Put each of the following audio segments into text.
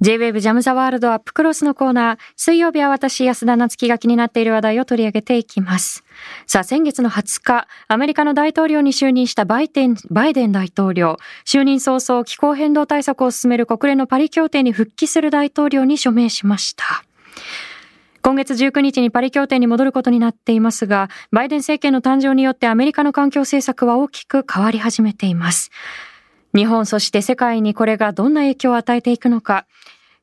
J-Wave ジャムザワールドアップクロスのコーナー。水曜日は私、安田夏樹が気になっている話題を取り上げていきます。さあ、先月の20日、アメリカの大統領に就任したバイデン、バイデン大統領。就任早々、気候変動対策を進める国連のパリ協定に復帰する大統領に署名しました。今月19日にパリ協定に戻ることになっていますが、バイデン政権の誕生によってアメリカの環境政策は大きく変わり始めています。日本そして世界にこれがどんな影響を与えていくのか、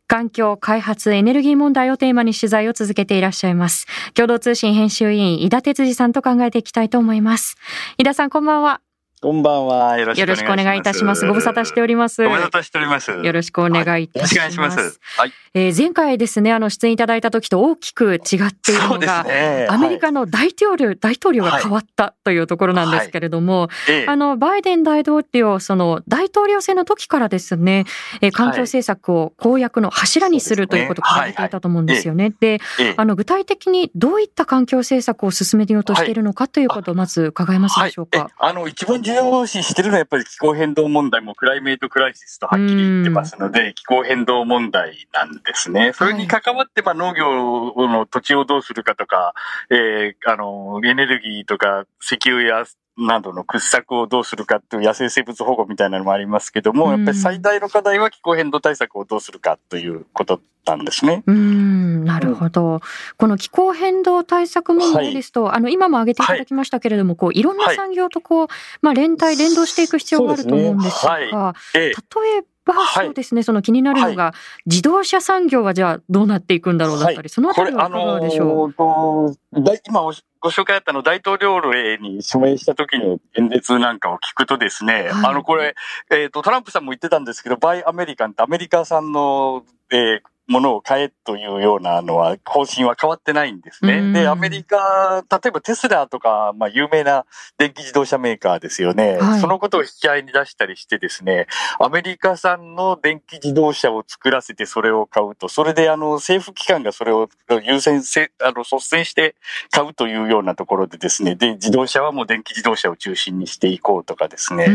環境、開発、エネルギー問題をテーマに取材を続けていらっしゃいます。共同通信編集委員、井田哲司さんと考えていきたいと思います。井田さん、こんばんは。こんばんは。よろしくお願いいたします。ご無沙汰しております。ご無沙汰しております。よろしくお願いいたします。はいよろしくお願いします。はい。えー前回ですね、あの、出演いただいた時と大きく違っているのが、ね。アメリカの大統領、大統領が変わったというところなんですけれども、はい、ええあの、バイデン大統領、その、大統領選の時からですね、えー環境政策を公約の柱にするということをそうですね掲げていたと思うんですよね。で、ええあの、具体的にどういった環境政策を進めようとしているのかということをまず伺えますでしょうはい、かえ。あの、一番重要視してるのはやっぱり気候変動問題もクライメートクライシスとはっきり言ってますので、気候変動問題なんですね。それに関わって、まあ農業の土地をどうするかとか、えーあの、エネルギーとか石油やなどの掘削をどうするかっていう野生生物保護みたいなのもありますけども、うん。やっぱり最大の課題は気候変動対策をどうするかということなんですね。うーん、なるほど。この気候変動対策問題ですと、あの、今も挙げていただきましたけれども、こう、いろんなはい産業とこう、まあ、連帯、連動していく必要があると思うんですが、ね。はええ例えば、はい。そうですね、その気になるのが、自動車産業はじゃあどうなっていくんだろうだったり、はい。そのあたりはいかがでしょう？のー今おご紹介あったの大統領令に署名した時の演説なんかを聞くとですね、はい。あの、これ、えっ、と、トランプさんも言ってたんですけど、バイアメリカンってアメリカ産の、えーものを買えというようなのは、方針は変わってないんですうんね。で、アメリカ、例えばテスラとか、まあ、有名な電気自動車メーカーですよね。はいそのことを引き合いに出したりしてですね、アメリカ産の電気自動車を作らせてそれを買うと、それであの政府機関がそれを優先せ、あの率先して買うというようなところでですね、で、自動車はもう電気自動車を中心にしていこうとかですね。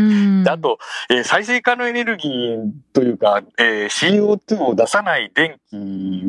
あと、えー再生可能エネルギーというか、えー CO2 を出さない電気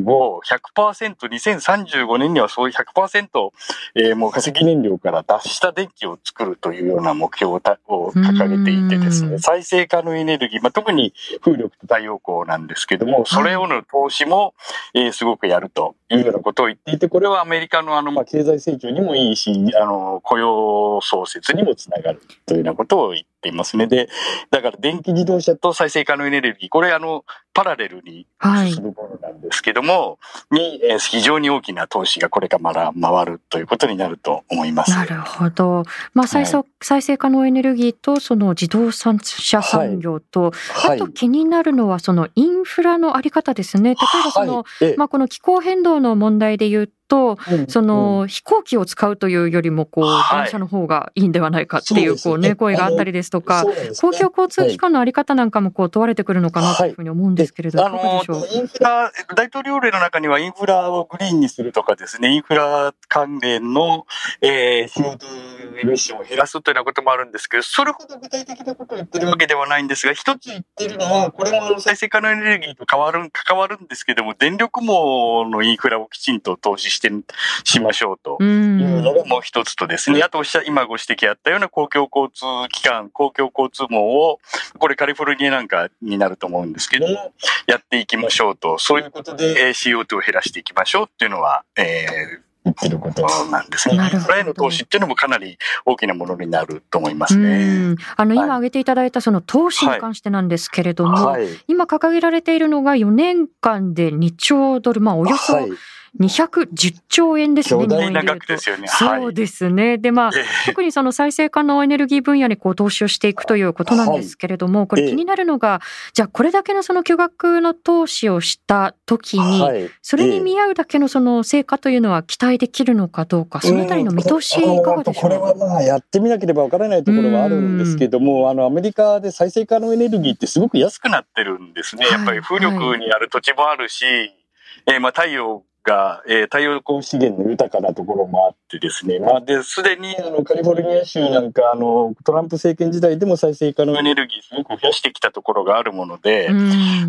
を100%、2035年にはそういう100%、えーもう化石燃料から脱した電気を作るというような目標をたを掲げていてですうん。ね、再生可能エネルギー、まあ、特に風力と太陽光なんですけども、それをの投資も、えーすごくやるというようなことを言っていて、これはアメリカのあの、まあ、経済成長にもいいし、あの、雇用創設にもつながるというようなことを言っていますね。で、だから電気自動車と再生可能エネルギー、これあの、パラレルにはい進むものなんですけども、に、えー非常に大きな投資がこれからまだ回るということになると思います。なるほど。まあ、再生、再生可能エネルギーと、その自動車産業と、あはい。と気になるのは、そのインフラのあり方ですね。例えばその、まあ、この気候変動の問題で言うと、うんその飛行機を使うというよりも、こう、はい。電車の方がいいんではないかっていう、こうね、声があったりですとか、公共交通機関のあり方なんかもこう問われてくるのかなというふうに思うんですけれど、あい。かがでしょう？の、インフラ、大統領令の中にはインフラをグリーンにするとかですね、インフラ関連の、えー、CO2 エミッションを減らすというようなこともあるんですけど、それほど具体的なことを言ってるわけではないんですが、一つ言ってるのは、これも再生可能エネルギーと変わる、関わるんですけども、電力網のインフラをきちんと投資して、しましょうと。ういうんのん。がもう一つとですね、あとおっしゃ、今ご指摘あったような公共交通機関、公共交通網を、これカリフォルニアなんかになると思うんですけども、やっていきましょうと、そういうことでえー CO2 を減らしていきましょうっていうのは、えー言ってることなんですね。なるほどインフラへの投資っていうのもかなり大きなものになると思いまうすね。ん。あの、今はい挙げていただいたその投資に関してなんですけれども、はい。今掲げられているのが4年間で2兆ドル、まあ、およそはい210兆円ですね、巨大。な額ですよね。そうですね。で、まあ、え特にその再生可能エネルギー分野にこう投資をしていくということなんですけれども、これええ気になるのが、じゃあこれだけのその巨額の投資をした時に、はい。それに見合うだけのその成果というのは期待できるのかどうか、そのあたりの見通しいかがでしょこれはうまあやってみなければわからないところはあるんですけども、あのアメリカで再生可能エネルギーってすごく安くなってるんですね。はいやっぱり風力にある土地もあるし、えーまあ太陽が、えー、太陽光資源の豊かなところもあってですね、まあ、で、すでにあのカリフォルニア州なんか、あの、トランプ政権時代でも再生可能エネルギーすごく増やしてきたところがあるもので、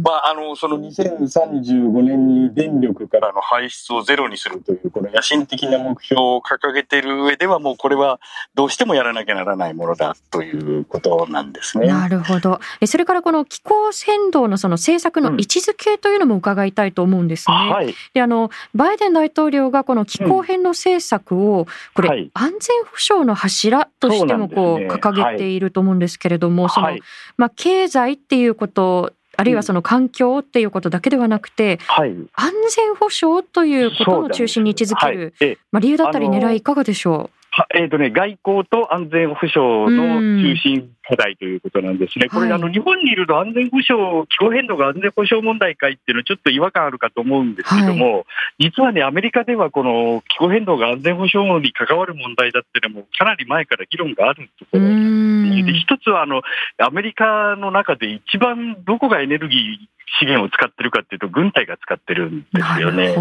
まあ、あの、その2035年に電力からの排出をゼロにするという、この野心的な目標を掲げている上では、もうこれはどうしてもやらなきゃならないものだということなんですね。なるほど。それからこの気候変動のその政策の位置づけというのも伺いたいと思うんですね。うんはい、であのバイデン大統領がこの気候変動政策を、これ、安全保障の柱としてもこう掲げていると思うんですけれども、そのまあ、経済っていうことあるいはその環境っていうことだけではなくて、はい、安全保障ということの中心に位置づける、はい、まあ、理由だったり狙いいかがでしょう？えーとね、外交と安全保障の中心課題ということなんですね、これ、あの日本にいると安全保障、気候変動が安全保障問題かいっていうのは、ちょっと違和感あるかと思うんですけども、はい、実はね、アメリカではこの気候変動が安全保障に関わる問題だっていうのも、かなり前から議論があるところで、一つはあのアメリカの中で一番どこがエネルギー資源を使ってるかっていうと、軍隊が使ってるんですよね。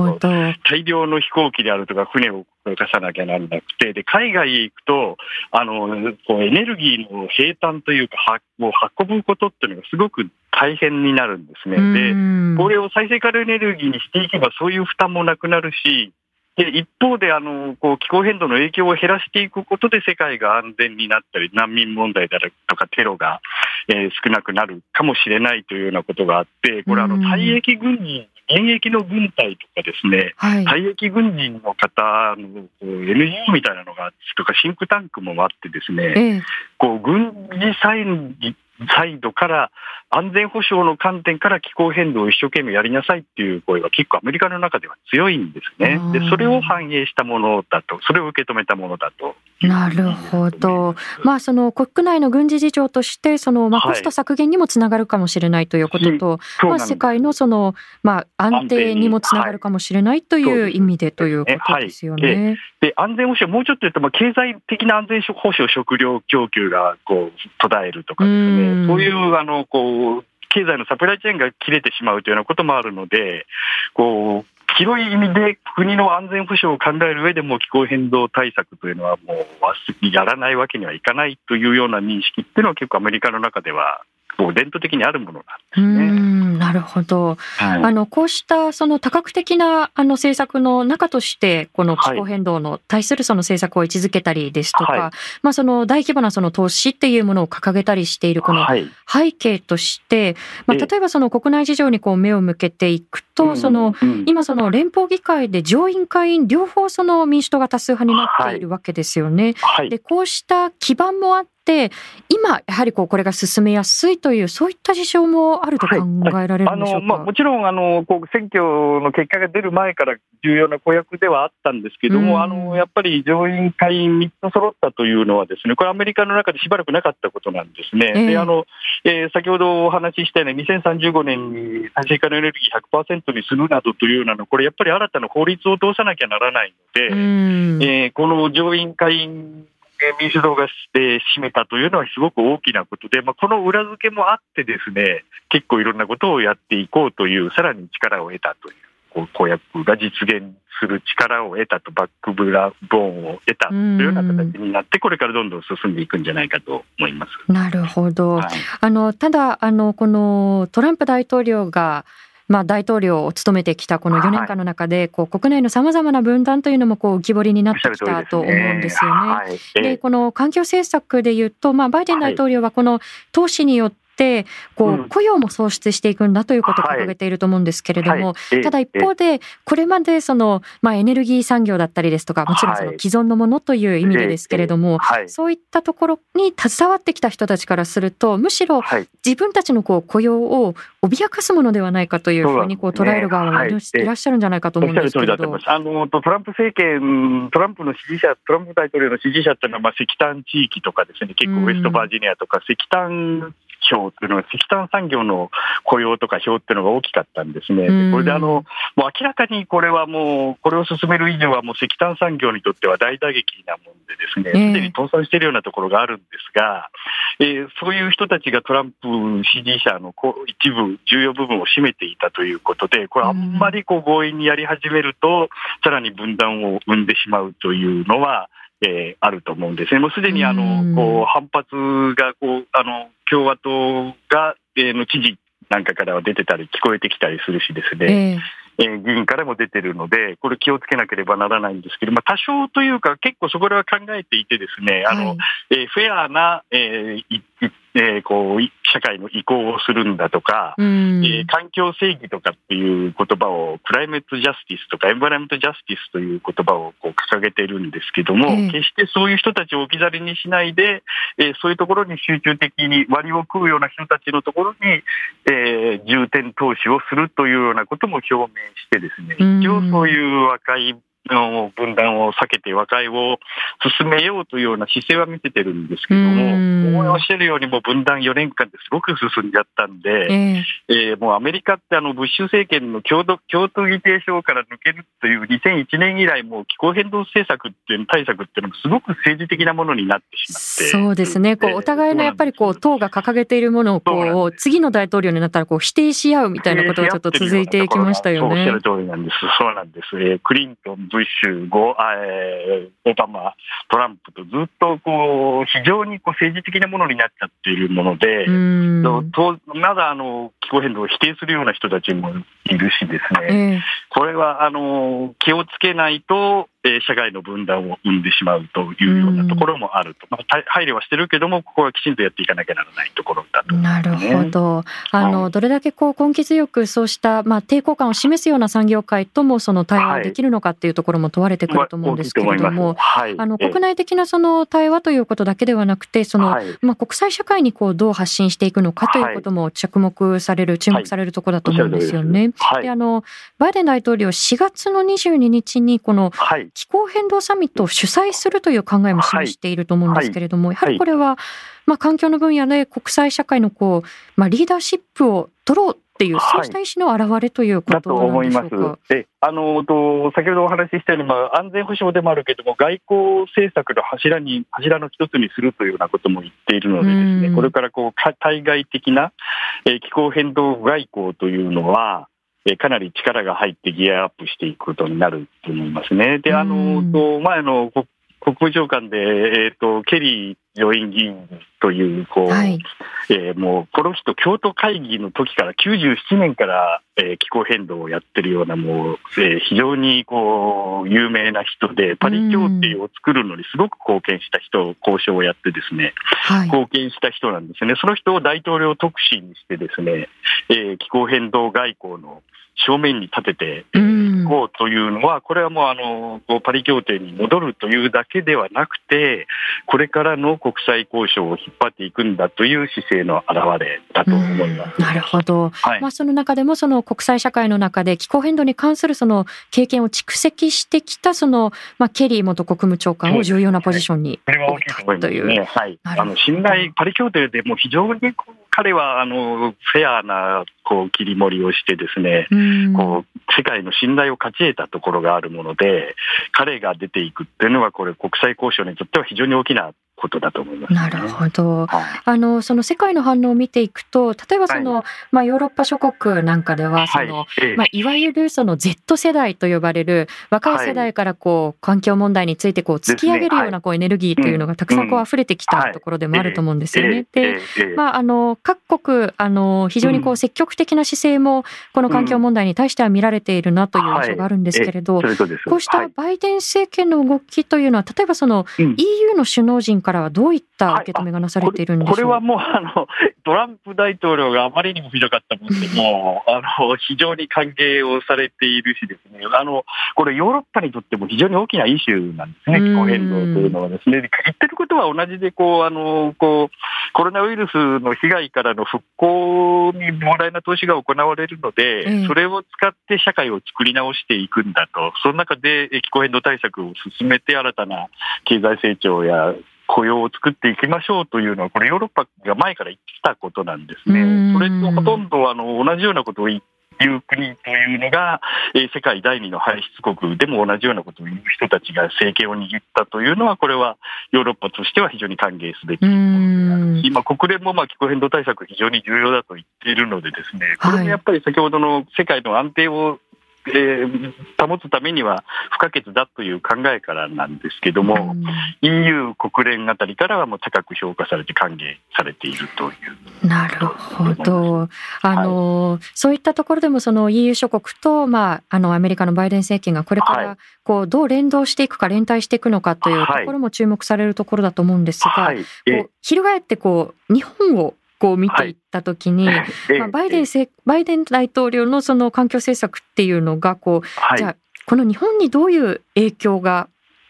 大量の飛行機であるとか、船を動かさなきゃならなくて、で海外へ行くと、あのこうエネルギーの平坦というか、もう運ぶことっていうのがすごく大変になるんですね。で、これを再生可能エネルギーにしていけば、そういう負担もなくなるし、で一方であのこう気候変動の影響を減らしていくことで世界が安全になったり難民問題であるとかテロが、えー、少なくなるかもしれないというようなことがあってこれあの退役軍人現役の軍隊とかですね、はい、退役軍人の方の NGO みたいなのがとかシンクタンクもあってですね、ええ、こう軍事産サイドから安全保障の観点から気候変動を一生懸命やりなさいっていう声は結構アメリカの中では強いんですね。で、それを反映したものだと、それを受け止めたものだと。なるほど。まあ、その国内の軍事事情として、その、まあ、コスト削減にもつながるかもしれないということと、はい、まあ、世界のその、まあ、安定にもつながるかもしれないという意味でということですよね。はい、で安全保障、もうちょっと言うと、まあ、経済的な安全保障、食料供給がこう途絶えるとかですね、うそういうあのこう経済のサプライチェーンが切れてしまうというようなこともあるので、こう広い意味で国の安全保障を考える上でも気候変動対策というのはもうやらないわけにはいかないというような認識っていうのは結構アメリカの中ではもう伝統的にあるものなんですね。なるほど。はい、あのこうしたその多角的なあの政策の中としてこの気候変動の対するその政策を位置づけたりですとか、はい、まあその大規模なその投資っていうものを掲げたりしているこの背景として、まあ例えばその国内事情にこう目を向けていくと、その今その連邦議会で上院下院両方その民主党が多数派になっているわけですよね。でこうした基盤もあって、今、やはりこうこれが進めやすいという、そういった事象もあると考えられるんでしょうか、はい、あのまあ、もちろんあのこう選挙の結果が出る前から重要な公約ではあったんですけども、あのやっぱり上院、下院3つ揃ったというのは、ですねこれ、アメリカの中でしばらくなかったことなんですね。えー、であのえー、先ほどお話ししたように、2035年に再生可能エネルギー100%にするなどというようなの、これやっぱり新たな法律を通さなきゃならないので、えー、この上院、下院民主党がして占めたというのはすごく大きなことで、まあ、この裏付けもあってですね、結構いろんなことをやっていこうという、さらに力を得たという。公約が実現する力を得たと、バックブラボーンを得たというような形になって、これからどんどん進んでいくんじゃないかと思いますなるほど、はい、あのただあの、このトランプ大統領がまあ、大統領を務めてきたこの4年間の中で、こう国内のさまざまな分断というのもこう浮き彫りになってきたと思うんですよね。でこの環境政策でいうと、まあ、バイデン大統領はこの投資によって、こう雇用も創出していくんだということを掲げていると思うんですけれども、ただ一方で、これまでその、まあ、エネルギー産業だったりですとか、もちろんその既存のものという意味でですけれども、そういったところに携わってきた人たちからすると、むしろ自分たちのこう雇用を脅かすものではないかというふうにこう捉える側もい。らっしゃるんじゃないかと思うんですけれど。あのトランプ政権、トランプの支持者、トランプ大統領の支持者っていうのは、まあ、石炭地域とかですね、結構ウェストバージニアとか石炭票っていうのは石炭産業の雇用とか票っていうのが大きかったんですね。これであの、もう明らかにこれはもう、これを進める以上はもう石炭産業にとっては大打撃なもんでですね、すでに倒産しているようなところがあるんですが、えー、そういう人たちがトランプ支持者のこう一部、重要部分を占めていたということで、これ、あんまりこう強引にやり始めると、さらに分断を生んでしまうというのは、えー、あると思うんですね。もうすでにあの、こう反発がこうあの共和党が、えー、の知事なんかからは出てたり聞こえてきたりするしですね。えーえー、議員からも出てるので、これ気をつけなければならないんですけど、まあ、多少というか、結構そこらは考えていてですね、あの、はい、えー、フェアな、えー、えー、こう社会の移行をするんだとか、うん、えー、環境正義とかっていう言葉をクライメットジャスティスとかエンバラメントジャスティスという言葉をこう掲げているんですけども、えー、決してそういう人たちを置き去りにしないで、えー、そういうところに集中的に割を食うような人たちのところに、えー、重点投資をするというようなことも表明してですね、一応そういう若いの分断を避けて和解を進めようというような姿勢は見せてるんですけども、おっしゃるようにもう分断4年間ですごく進んじゃったんで、えー、えー、もうアメリカってあのブッシュ政権の共同共同議定書から抜けるという2001年以来もう気候変動政策っていう対策っていうのもすごく政治的なものになってしまって。そうですね。こうお互いのやっぱりこう党が掲げているものをこう次の大統領になったらこう否定し合うみたいなことがちょっと続いていきましたよね。おっしゃる通りなんです。そうなんです。えー、クリントン、ブッシュ後、えー、オバマ、トランプとずっとこう非常にこう政治的なものになっちゃっているもので、とまだあの気候変動を否定するような人たちもいるしですね、えー、これはあの気をつけないと、え社会の分断を生んでしまうというようなところもあると、まあ、配慮はしてるけども、ここはきちんとやっていかなきゃならないところだと、ね、なるほど、あの、はい、どれだけこう根気強くそうした、まあ、抵抗感を示すような産業界ともその対話できるのかっていうところも問われてくると思うんですけれども、はい、あの国内的なその対話ということだけではなくて、その、はい、まあ、国際社会にこうどう発信していくのかということも着目される、注目されるところだと思うんですよね。であのバイデン大統領、4月の22日にこの気候変動サミットを主催するという考えも示していると思うんですけれども、やはりこれは、まあ、環境の分野で国際社会のこう、まあ、リーダーシップを取ろうっていう、そうした意思の表れということなんでしょうか。はい、であのと先ほどお話ししたように、まあ、安全保障でもあるけれども、外交政策の柱に柱の一つにするというようなことも言っているので、ですねこれからこう対外的な、えー、気候変動外交というのは、かなり力が入ってギアアップしていくことになると思いますね。で、あの、前の国務長官で、えっ、ー、と、ケリー上院議員という、こう、はい、えー、もう、この人、京都会議の時から、97年から、えー、気候変動をやってるような、もう、えー、非常に、こう、有名な人で、パリ協定を作るのにすごく貢献した人、交渉をやってですね、はい、貢献した人なんですね。その人を大統領特使にしてですね、えー、気候変動外交の正面に立てていこうというのは、これはもうあのパリ協定に戻るというだけではなくて、これからの国際交渉を引っ張っていくんだという姿勢の表れだと思います。なるほど。はい、まあその中でもその国際社会の中で気候変動に関するその経験を蓄積してきたそのまあケリー元国務長官を重要なポジションに置いたという。ね、はい。あの信頼パリ協定でも非常に彼はあのフェアなこう切り盛りをしてですね、こう世界の信頼を勝ち得たところがあるもので、彼が出ていくっていうのは、これ、国際交渉にとっては非常に大きなことだと思います、ね、なるほど、はい、あのその世界の反応を見ていくと例えばその、はい、まあ、ヨーロッパ諸国なんかではその、はいまあ、いわゆるその Z 世代と呼ばれる若い世代からこう環境問題についてこう突き上げるようなこうエネルギーというのがたくさんこう溢れてきたところでもあると思うんですよね。で、まあ、あの各国あの非常にこう積極的な姿勢もこの環境問題に対しては見られているなという印象があるんですけれど、こうしたバイデン政権の動きというのは例えばその EU の首脳陣からはどういった受け止めがなされているんでしょう、はい、これはもうあの、トランプ大統領があまりにもひどかったもんで、もう あの非常に歓迎をされているしですね、あのこれ、ヨーロッパにとっても非常に大きなイシューなんですね、気候変動というのはですね。言ってることは同じでこうあのこう、コロナウイルスの被害からの復興に膨大な投資が行われるので、それを使って社会を作り直していくんだと、その中で気候変動対策を進めて、新たな経済成長や雇用を作っていきましょうというのは、これ、ヨーロッパが前から言ってたことなんですね。それとほとんどあの同じようなことを言っいう国というのが、えー、世界第二の排出国でも同じようなことを言う人たちが政権を握ったというのは、これはヨーロッパとしては非常に歓迎すべき今、国連もまあ気候変動対策非常に重要だと言っているのでですね、これもやっぱり先ほどの世界の安定をえー、保つためには不可欠だという考えからなんですけども、うん、EU 国連あたりからはもう高く評価されて歓迎されているという。なるほど。あの、はい、そういったところでもその EU 諸国と、まあ、あのアメリカのバイデン政権がこれからこうどう連動していくか連帯していくのかというところも注目されるところだと思うんですが、はい、こう翻ってこう日本をこう見ていったときに、はい、まあ、バイデンバイデン大統領のその環境政策っていうのがこう、はい、じゃあこの日本にどういう影響が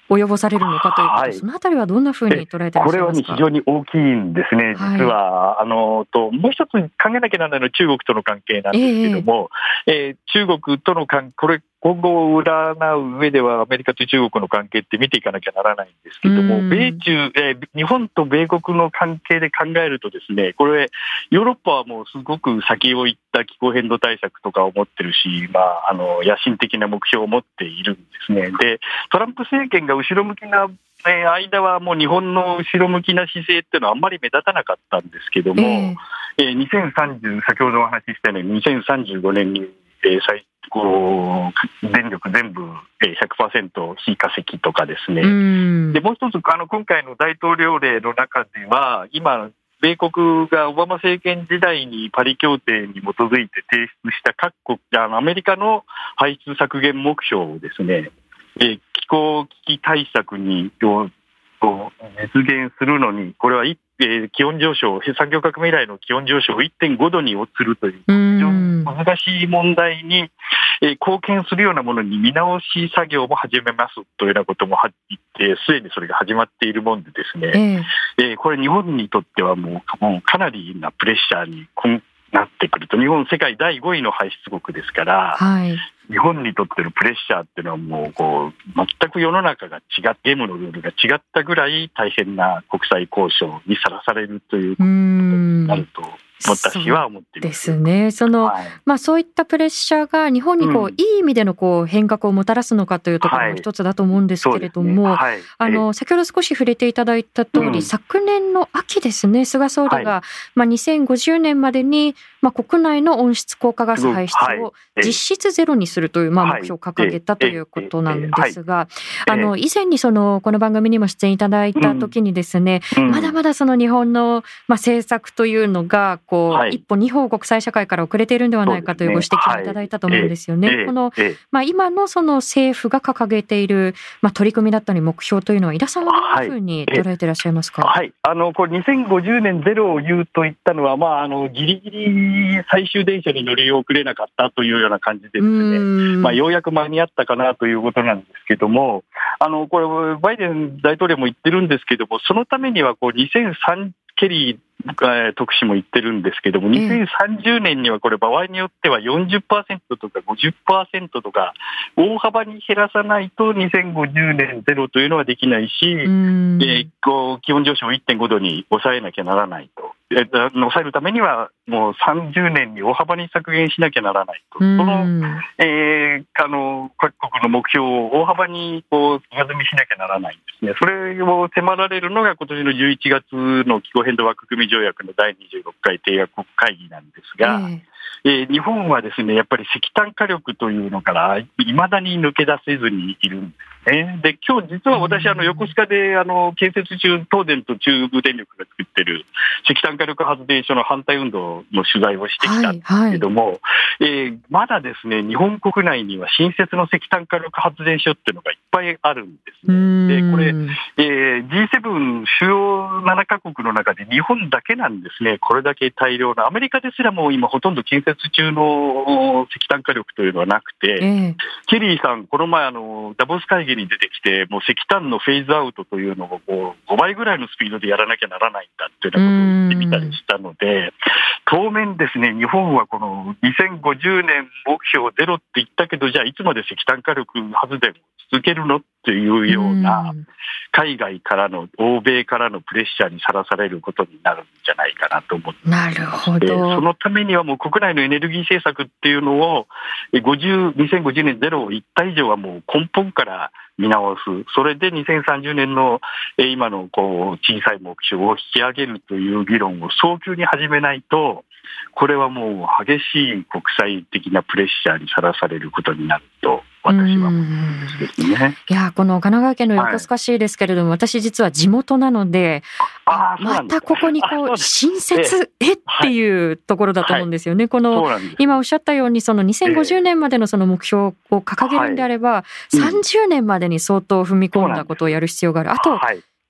及ぼされるのかということ、はい、そのあたりはどんなふうに捉えてこれは、ね、非常に大きいんですね、実は。あのともう一つ考えなきゃならないのは中国との関係なんですけども、えー、えー、中国との関これ今後を占う上では、アメリカと中国の関係って見ていかなきゃならないんですけども、米中、えー、日本と米国の関係で考えるとですね、これ、ヨーロッパはもうすごく先を行った気候変動対策とかを持ってるし、まあ、あの、野心的な目標を持っているんですね。で、トランプ政権が後ろ向きな間はもう日本の後ろ向きな姿勢っていうのはあんまり目立たなかったんですけども、えー、えー、2030、先ほどお話ししたように2035年に、えー、最こう電力全部100%非化石とかですね、でもう一つあの、今回の大統領令の中では、今、米国がオバマ政権時代にパリ協定に基づいて提出した各国、あのアメリカの排出削減目標をですね、え気候危機対策に実現するのに、これは一えー、気温上昇、産業革命以来の気温上昇を1.5度に落ちるという、非常に難しい問題に、えー、貢献するようなものに見直し作業も始めますというようなことも言って、すでにそれが始まっているもんでですね、えー、えー、これ日本にとってはもうもうかなりなプレッシャーになってくると、日本世界第5位の排出国ですから、はい、日本にとってのプレッシャーっていうのはもうこう全く世の中が違ってゲームのルールが違ったぐらい大変な国際交渉にさらされるということになると私は思ってです。ね。その、はい、まあそういったプレッシャーが日本にこう、うん、いい意味でのこう変革をもたらすのかというところも一つだと思うんですけれども、はいね。はい、あの先ほど少し触れていただいた通り、うん、昨年の秋ですね、菅総理が、まあ2050年までにまあ国内の温室効果ガス排出を実質ゼロにするというまあ目標を掲げたということなんですが、あの以前にそのこの番組にも出演いただいた時にですね、うん、まだまだその日本のまあ政策というのがこう、はい、一歩二歩国際社会から遅れているんではないかというご指摘をいただいたと思うんですよね。はい、この、まあ、今のその政府が掲げている、まあ、取り組みだったり目標というのは、井田さんはどういうふうに捉えていらっしゃいますか？はい、あのこれ2050年ゼロを言うと言ったのは、まあ、あのギリギリ最終電車に乗り遅れなかったというような感じですね。まあ、ようやく間に合ったかなということなんですけども、あのこれバイデン大統領も言ってるんですけども、そのためにはこう2003ケリー特使も言ってるんですけども、2030年にはこれ、場合によっては40%とか50%とか、大幅に減らさないと2050年ゼロというのはできないし、えー、こう気温上昇を1.5度に抑えなきゃならないと。抑えるためには、もう30年に大幅に削減しなきゃならないと、その,、えー、あの各国の目標を大幅にこう上積みしなきゃならないんですね、それを迫られるのが今年の11月の気候変動枠組み条約の第26回締約国会議なんですが、えーえー、日本はですね、やっぱり石炭火力というのから、いまだに抜け出せずにいるんですね。で、今日実は私、あの、横須賀で、あの、建設中、東電と中部電力が作ってる石炭火力発電所の反対運動の取材をしてきたんですけども、はいはい、えー、まだですね、日本国内には新設の石炭火力発電所っていうのがいっぱいあるんですね。で、これ、えー、G7 主要7カ国の中で日本だけなんですね、これだけ大量の、アメリカですらも今ほとんど建設中の石炭火力というのはなくて、えー、ケリーさん、この前あの、ダボス会議に出てきて、もう石炭のフェーズアウトというのをこう5倍ぐらいのスピードでやらなきゃならないんだっていうようなことを言ってみたりしたので、当面ですね、日本はこの2050 50年目標ゼロって言ったけど、じゃあいつまで石炭火力発電を続けるの？っていうような、海外からの、欧米からのプレッシャーにさらされることになるんじゃないかなと思ってなるほど。そのためにはもう国内のエネルギー政策っていうのを、50 2050年ゼロを1体以上はもう根本から見直す。それで2030年の今のこう小さい目標を引き上げるという議論を早急に始めないと、これはもう激しい国際的なプレッシャーにさらされることになると私はですね。いや、この神奈川県の横須賀市ですけれども、はい、私実は地元なので、あまたここにこう、新設、えっていうところだと思うんですよね。はい、この、今おっしゃったように、その2050年までのその目標を掲げるんであれば、はい、30年までに相当踏み込んだことをやる必要がある。あと、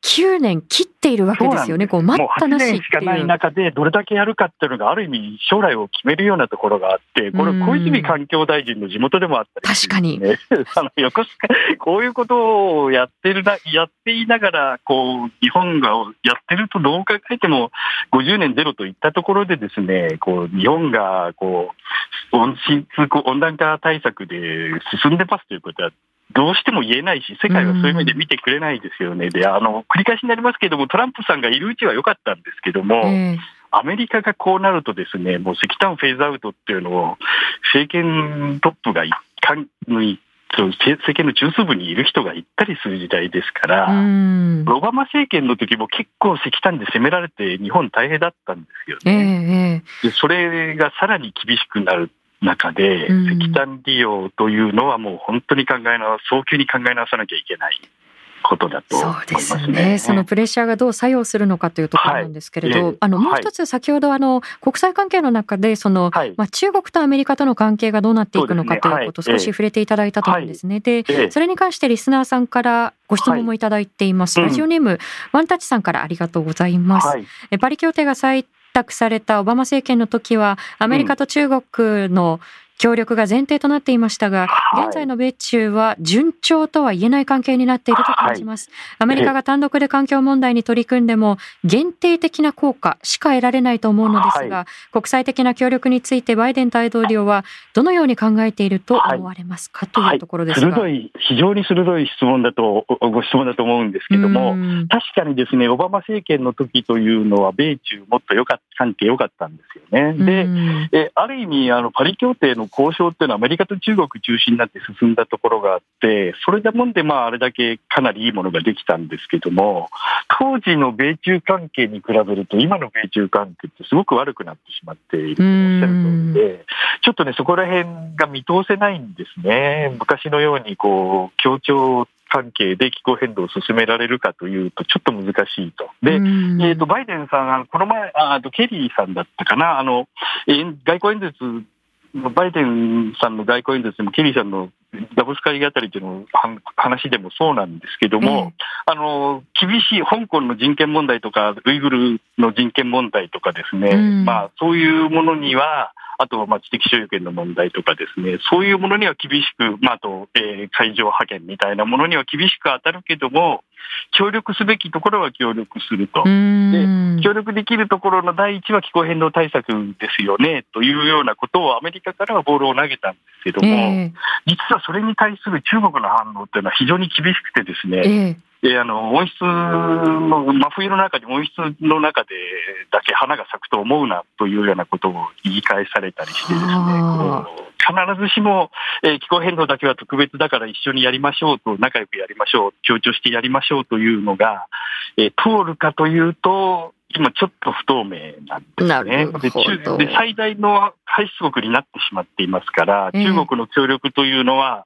9年切っているわけですよね、こう待ったなししかない中で、どれだけやるかっていうのが、ある意味、将来を決めるようなところがあって、これ、小泉環境大臣の地元でもあったり、ね、確かに。あの横須賀、こういうことをやってるな、やっていながら、こう、日本がやってると、どう考えても、50年ゼロといったところでですね、こう、日本が、こう、温室温暖化対策で進んでますということは、どうしても言えないし、世界はそういう目で見てくれないですよね。で、あの、繰り返しになりますけれども、トランプさんがいるうちは良かったんですけども、アメリカがこうなるとですね、もう石炭フェーズアウトっていうのを、政権トップが一貫に政権の中枢部にいる人が行ったりする時代ですから、オバマ政権の時も結構石炭で攻められて日本大変だったんですよね。えー、でそれがさらに厳しくなる中で、石炭利用というのはもう本当に考え直早急に考え直さなきゃいけない。ことだと、ね、そうですね。そのプレッシャーがどう作用するのかというところなんですけれど、はい、あのもう一つ先ほどあの国際関係の中でその、はい、まあ中国とアメリカとの関係がどうなっていくのかということを少し触れていただいたと思うんですね。で、それに関してリスナーさんからご質問もい。ただいています。ラジオネーム、ワンタッチさんからありがとうございます。パリ協定が採択されたオバマ政権の時はアメリカと中国の、協力が前提となっていましたが、現在の米中は順調とは言えない関係になっていると感じます。アメリカが単独で環境問題に取り組んでも、限定的な効果しか得られないと思うのですが、国際的な協力についてバイデン大統領はどのように考えていると思われますか、というところですが、鋭い、非常に鋭い質問だと、ご質問だと思うんですけども、確かにですね、オバマ政権の時というのは、米中もっと良かった、関係良かったんですよね。で、えある意味、あの、パリ協定の交渉っていうのはアメリカと中国中心になって進んだところがあって、それでもんで、まあ、あれだけかなりいいものができたんですけども、当時の米中関係に比べると、今の米中関係ってすごく悪くなってしまっているとおっしゃる通りで、ちょっとね、そこら辺が見通せないんですね。昔のように、こう、協調関係で気候変動を進められるかというと、ちょっと難しいと。で、えーと、バイデンさん、この前、あとケリーさんだったかな、あの外交演説バイデンさんの外交演説でも、ケリーさんのダボス会議あたりというの話でもそうなんですけども、あの厳しい香港の人権問題とか、ウイグルの人権問題とかですね、まあ、そういうものには、あと、まあ、知的所有権の問題とかですね、そういうものには厳しく、まあ、あと、えー、海上派遣みたいなものには厳しく当たるけども、協力すべきところは協力すると。で、協力できるところの第一は気候変動対策ですよね、というようなことをアメリカからはボールを投げたんですけども、えー、実はそれに対する中国の反応っていうのは非常に厳しくてですね、えーであの温室の真冬の中に温室の中でだけ花が咲くと思うなというようなことを言い返されたりしてですね、必ずしも、えー、気候変動だけは特別だから一緒にやりましょうと、仲良くやりましょう、強調してやりましょうというのが、えー、通るかというと、今ちょっと不透明なんですね。でで最大の排出国になってしまっていますから、中国の協力というのは、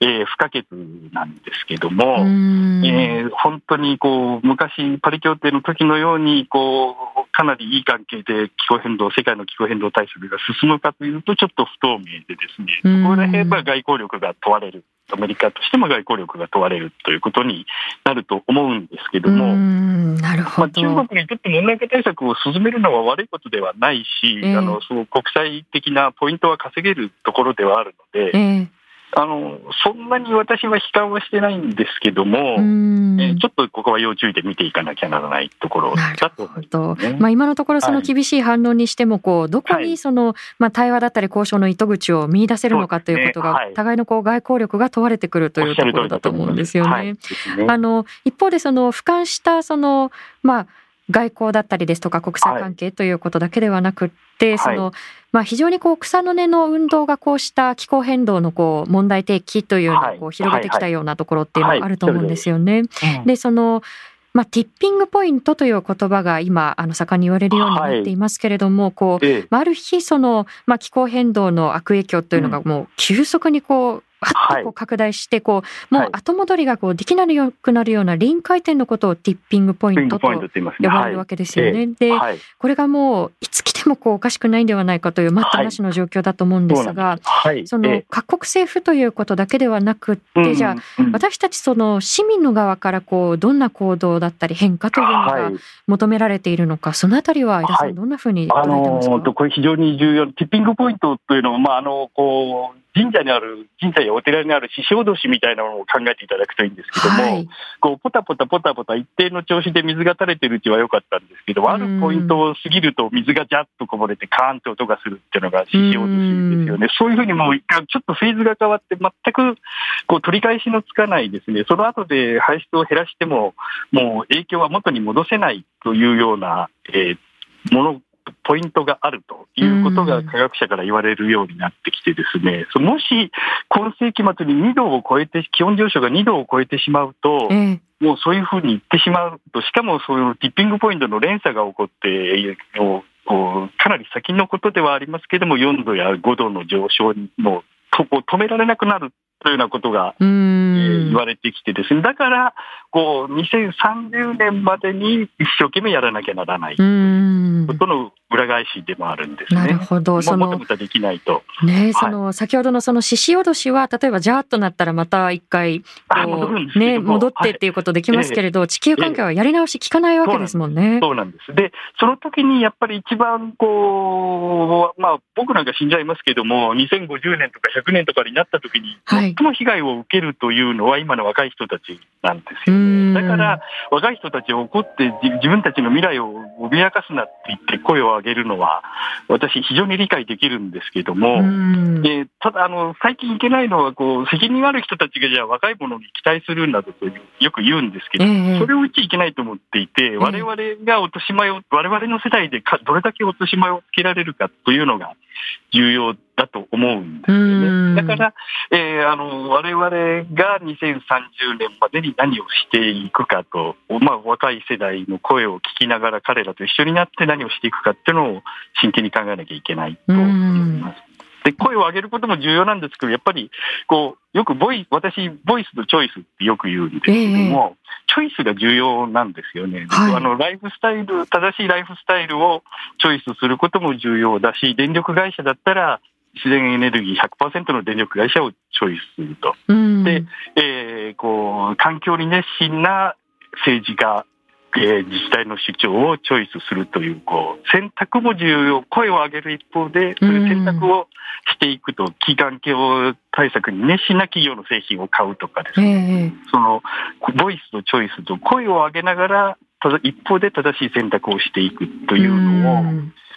えー、不可欠なんですけども、えー、本当にこう昔、パリ協定の時のようにこうかなりいい関係で気候変動、世界の気候変動対策が進むかというと、ちょっと不透明でですね、そこら辺は外交力が問われる。アメリカとしても外交力が問われるということになると思うんですけども、なるほど。まあ、中国にとって問題化対策を進めるのは悪いことではないし、えー、あのその国際的なポイントは稼げるところではあるので、えーあの、そんなに私は悲観はしてないんですけども、えちょっとここは要注意で見ていかなきゃならないところだと思いね、まあ、今のところその厳しい反論にしても、こう、どこにその、まあ、対話だったり交渉の糸口を見出せるのかということが、互いのこう外交力が問われてくるというところだと思うんですよね。あの、一方でその、俯瞰したその、まあ、外交だったりですとか国際関係ということだけではなくって、はい、その、まあ、非常にこう草の根の運動がこうした気候変動のこう問題提起というのをこう広げてきたようなところっていうのがあると思うんですよね。でそのまあ、ティッピングポイントという言葉が今、あの、盛んに言われるようになっていますけれども、はい、こう、ある日、その、まあ、気候変動の悪影響というのがもう急速にこう、はっとこう拡大してこう、もう後戻りがこうできなくなるような臨界点のことをティッピングポイントと呼ばれるわけですよね。で、これがもういつ来てもこうおかしくないんではないかという待ったなしの状況だと思うんですが、その各国政府ということだけではなくってじゃあ私たちその市民の側からこうどんな行動だったり変化というのが求められているのか、そのあたりは井田さんどんなふうに捉えてますか？あのこれ非常に重要ティッピングポイントというのはまああのこう神社にある、神社やお寺にある獅子おどしみたいなものを考えていただくといいんですけども、はい、こう、ポタポタポタポタ一定の調子で水が垂れてるうちは良かったんですけど、あるポイントを過ぎると水がジャッとこぼれてカーンと音がするっていうのが獅子おどしですよね。そういうふうにもう一回ちょっとフェーズが変わって全くこう取り返しのつかないですね。その後で排出を減らしても、もう影響は元に戻せないというような、えー、ものポイントがあるということが科学者から言われるようになってきてですね、もし今世紀末に2度を超えて、気温上昇が2度を超えてしまうと、もうそういうふうに言ってしまうと、しかもそういうティッピングポイントの連鎖が起こって、かなり先のことではありますけれども、4度や5度の上昇の止められなくなるというようなことが、えー、言われてきてですね、だから、こう、2030年までに一生懸命やらなきゃならないということの裏返しでもあるんですね。なるほど。その、もとできないと。ね、その、先ほどのその獅子おどしは、例えばジャーっとなったらまた一回、こう、ね、戻ってっていうことできますけれど、はい、地球環境はやり直し効かないわけですもんね。そうなんです。で、その時にやっぱり一番こう、まあ僕なんか死んじゃいますけども、2050年とか100年とかになった時に、最も被害を受けるというのは今の若い人たちなんですよね。だから、若い人たちを怒って自分たちの未来を脅かすなって言って声を上げるのは、私、非常に理解できるんですけども、でただあの、最近いけないのはこう、責任ある人たちがじゃあ若い者に期待するなどとよく言うんですけど、それを言っちゃいけないと思っていて、我々が落とし前を、我々の世代でかどれだけ落とし前をつけられるかというのが重要だと思うんですよね。だから、えー、あの、我々が2030年までに何をしていくかと、まあ、若い世代の声を聞きながら彼らと一緒になって何をしていくかっていうのを真剣に考えなきゃいけないと思います。で、声を上げることも重要なんですけど、やっぱり、こう、よくボイ、私、ボイスとチョイスってよく言うんですけども、えー、チョイスが重要なんですよね。はい、あの、ライフスタイル、正しいライフスタイルをチョイスすることも重要だし、電力会社だったら、自然エネルギー100%の電力会社をチョイスすると。で、えー、こう、環境に熱心な政治家、えー、自治体の主張をチョイスするという、こう、選択も重要、声を上げる一方で、そういう選択をしていくと、気環境対策に熱心な企業の製品を買うとかですね、えー、その、ボイスとチョイスと声を上げながら、ただ一方で正しい選択をしていくというのを、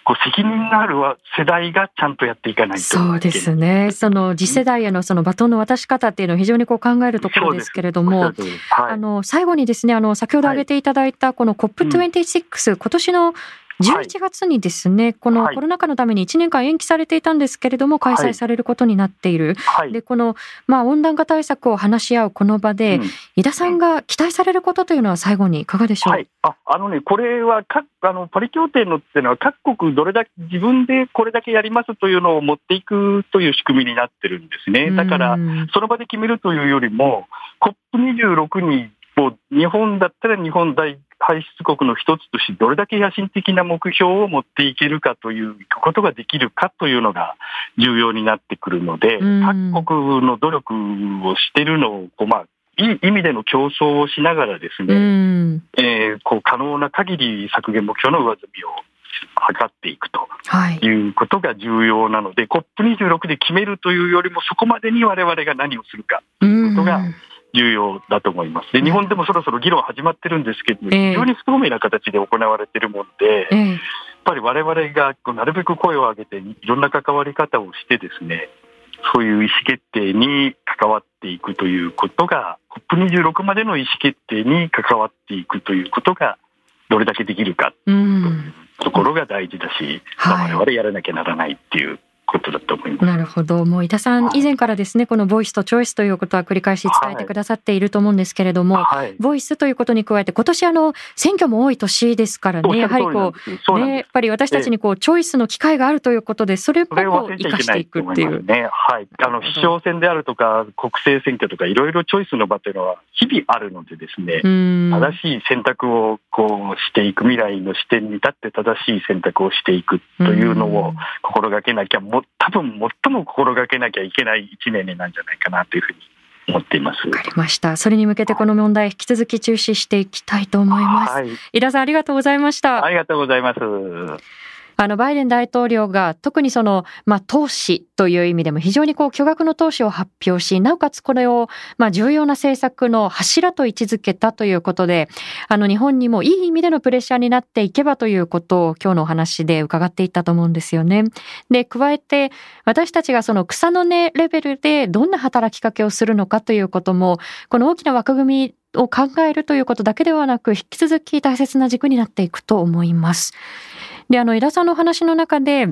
こう責任のある世代がちゃんとやっていかないと。そうですね。その次世代へのそのバトンの渡し方っていうのを非常にこう考えるところですけれども、はい、あの最後にですね、あの先ほど挙げていただいたこの COP26、はい、今年の11月にですね、はい、このコロナ禍のために1年間延期されていたんですけれども、開催されることになっている。はい、で、この、まあ、温暖化対策を話し合うこの場で、うん、井田さんが期待されることというのは最後にいかがでしょう、はい、ああのね、これはかあのパリ協定のっていうのは、各国どれだけ自分でこれだけやりますというのを持っていくという仕組みになってるんですね。だから、その場で決めるというよりも、COP26 にう日本だったら日本大排出国の一つとしてどれだけ野心的な目標を持っていけるかということができるかというのが重要になってくるので、各国の努力をしているのをこう、まあ、いい意味での競争をしながらですね、えー、こう可能な限り削減目標の上積みを測っていくとい。うことが重要なので、はい、COP26 で決めるというよりも、そこまでに我々が何をするかということが重要だと思います。で、日本でもそろそろ議論始まってるんですけど、非常に不透明な形で行われているもので、やっぱり我々がなるべく声を上げて、いろんな関わり方をしてですね、そういう意思決定に関わっていくということが、COP26 までの意思決定に関わっていくということが、どれだけできるかというところが大事だし、はい、我々やらなきゃならないっていうことだと思います。なるほど。もう井田さん、以前からですね、このボイスとチョイスということは繰り返し伝えてくださっていると思うんですけれども、はい、ボイスということに加えて、今年あの、選挙も多い年ですからね、やはりこう、ね、やっぱり私たちにこう、チョイスの機会があるということで、それを生かしていくっていう。ね、はい。あの、市長選であるとか、国政選挙とか、いろいろチョイスの場というのは日々あるのでですね、正しい選択をこうしていく、未来の視点に立って正しい選択をしていくというのを心がけなきゃ、も多分も最も心がけなきゃいけない1年になんじゃないかなというふうに思っています。わかりました。それに向けてこの問題引き続き注視していきたいと思います。はい、井田さんありがとうございました。ありがとうございます。あの、バイデン大統領が特にその、まあ、投資という意味でも非常にこう巨額の投資を発表し、なおかつこれを、まあ、重要な政策の柱と位置づけたということで、あの、日本にもいい意味でのプレッシャーになっていけばということを今日のお話で伺っていったと思うんですよね。で、加えて、私たちがその草の根レベルでどんな働きかけをするのかということも、この大きな枠組みを考えるということだけではなく、引き続き大切な軸になっていくと思います。で、あの、井田さんの話の中で、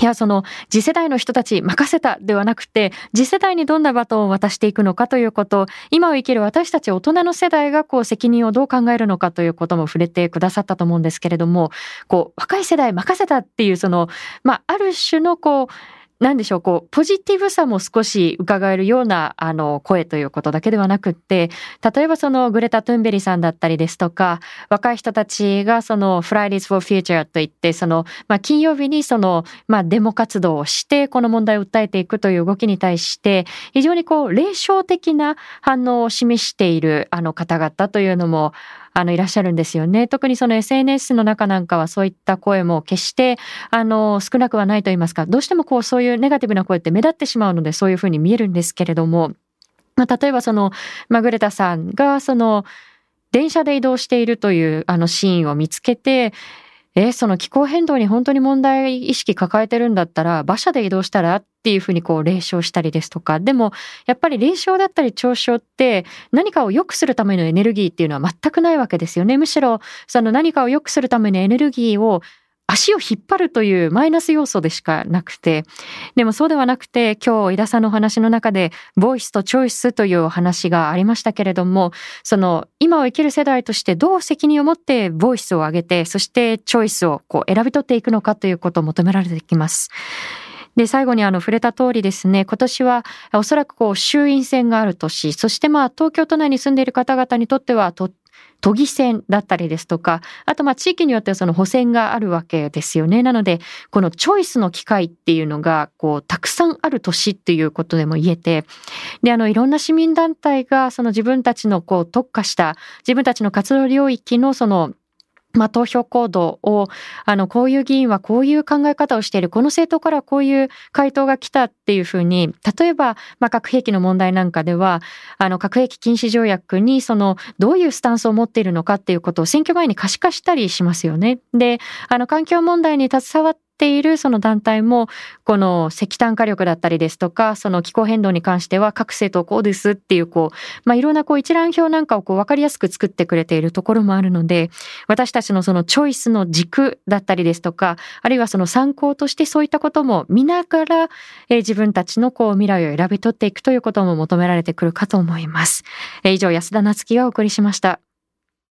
いや、その、次世代の人たち任せたではなくて、次世代にどんなバトンを渡していくのかということ、今を生きる私たち大人の世代がこう責任をどう考えるのかということも触れてくださったと思うんですけれども、こう、若い世代任せたっていうその、まあ、ある種のこう、なんでしょう、こう、ポジティブさも少し伺えるような、あの、声ということだけではなくって、例えばその、グレタ・トゥンベリさんだったりですとか、若い人たちがその、Fridays for Future といって、その、まあ、金曜日にその、まあ、デモ活動をして、この問題を訴えていくという動きに対して、非常にこう、霊障的な反応を示している、あの方々というのも、あの、いらっしゃるんですよね。特にその SNS の中なんかはそういった声も決して、あの、少なくはないと言いますか、どうしてもこう、そういうネガティブな声って目立ってしまうので、そういうふうに見えるんですけれども、まあ、例えばその、マグレタさんが、その、電車で移動しているというあのシーンを見つけて、え、その気候変動に本当に問題意識抱えてるんだったら、馬車で移動したらっていうふうにこう霊障したりですとか、でもやっぱり霊障だったり嘲笑って何かを良くするためのエネルギーっていうのは全くないわけですよね。むしろその何かを良くするためのエネルギーを足を引っ張るというマイナス要素でしかなくて、でもそうではなくて、今日井田さんのお話の中で、ボイスとチョイスというお話がありましたけれども、その今を生きる世代としてどう責任を持ってボイスを上げて、そしてチョイスをこう選び取っていくのかということを求められてきます。で、最後にあの触れた通りですね、今年はおそらくこう衆院選がある年、そしてまあ東京都内に住んでいる方々にとってはと都議選だったりですとか、あとまあ地域によってはその補選があるわけですよね。なので、このチョイスの機会っていうのが、こう、たくさんある年っていうことでも言えて、で、あの、いろんな市民団体が、その自分たちのこう、特化した、自分たちの活動領域のその、まあ、投票行動を、あの、こういう議員はこういう考え方をしている、この政党からこういう回答が来たっていうふうに、例えば、まあ、核兵器の問題なんかでは、あの、核兵器禁止条約に、その、どういうスタンスを持っているのかっていうことを選挙前に可視化したりしますよね。で、あの、環境問題に携わっっているその団体も、この石炭火力だったりですとか、その気候変動に関しては各政党こうですっていう、こう、まあ、いろんなこう一覧表なんかをこう分かりやすく作ってくれているところもあるので、私たちのそのチョイスの軸だったりですとか、あるいはその参考としてそういったことも見ながら、えー、自分たちのこう未来を選び取っていくということも求められてくるかと思います。えー、以上、安田なつきがお送りしました。